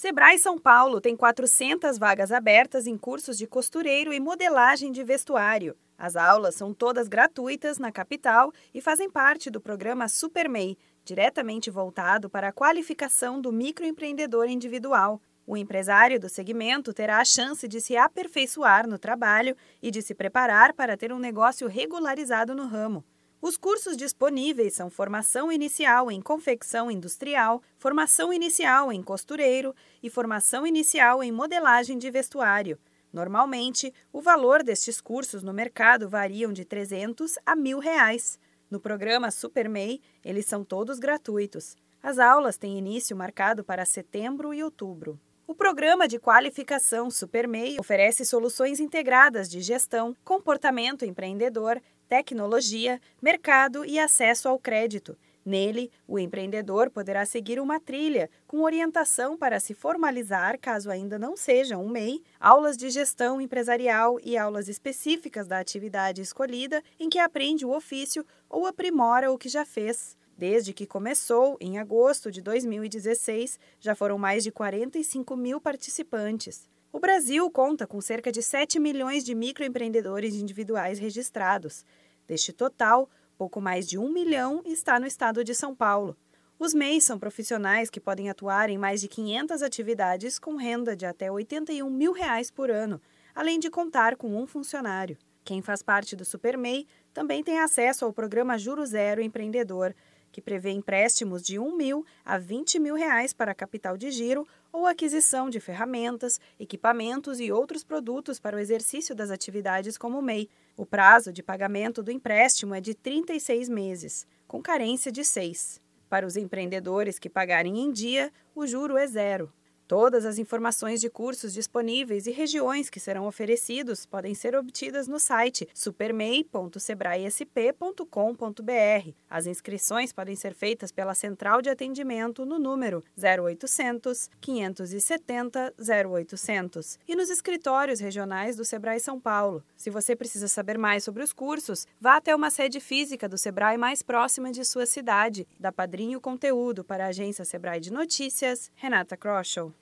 Sebrae São Paulo tem 400 vagas abertas em cursos de costureiro e modelagem de vestuário. As aulas são todas gratuitas na capital e fazem parte do programa SuperMEI, diretamente voltado para a qualificação do microempreendedor individual. O empresário do segmento terá a chance de se aperfeiçoar no trabalho e de se preparar para ter um negócio regularizado no ramo. Os cursos disponíveis são formação inicial em confecção industrial, formação inicial em costureiro e formação inicial em modelagem de vestuário. Normalmente, o valor destes cursos no mercado variam de 300 a mil reais. No programa SuperMEI, eles são todos gratuitos. As aulas têm início marcado para setembro e outubro. O programa de qualificação SuperMEI oferece soluções integradas de gestão, comportamento empreendedor, tecnologia, mercado e acesso ao crédito. Nele, o empreendedor poderá seguir uma trilha com orientação para se formalizar, caso ainda não seja um MEI, aulas de gestão empresarial e aulas específicas da atividade escolhida em que aprende o ofício ou aprimora o que já fez. Desde que começou, em agosto de 2016, já foram mais de 45 mil participantes. O Brasil conta com cerca de 7 milhões de microempreendedores individuais registrados. Deste total, pouco mais de um milhão está no estado de São Paulo. Os MEIs são profissionais que podem atuar em mais de 500 atividades com renda de até 81 mil reais por ano, além de contar com um funcionário. Quem faz parte do SuperMEI também tem acesso ao programa Juro Zero Empreendedor, que prevê empréstimos de 1 mil a 20 mil reais para capital de giro ou aquisição de ferramentas, equipamentos e outros produtos para o exercício das atividades como MEI. O prazo de pagamento do empréstimo é de 36 meses, com carência de 6. Para os empreendedores que pagarem em dia, o juro é zero. Todas as informações de cursos disponíveis e regiões que serão oferecidos podem ser obtidas no site supermei.sebraesp.com.br. As inscrições podem ser feitas pela central de atendimento no número 0800 570 0800 e nos escritórios regionais do Sebrae São Paulo. Se você precisa saber mais sobre os cursos, vá até uma sede física do Sebrae mais próxima de sua cidade. Da Padrinho Conteúdo para a agência Sebrae de Notícias, Renata Kroschel.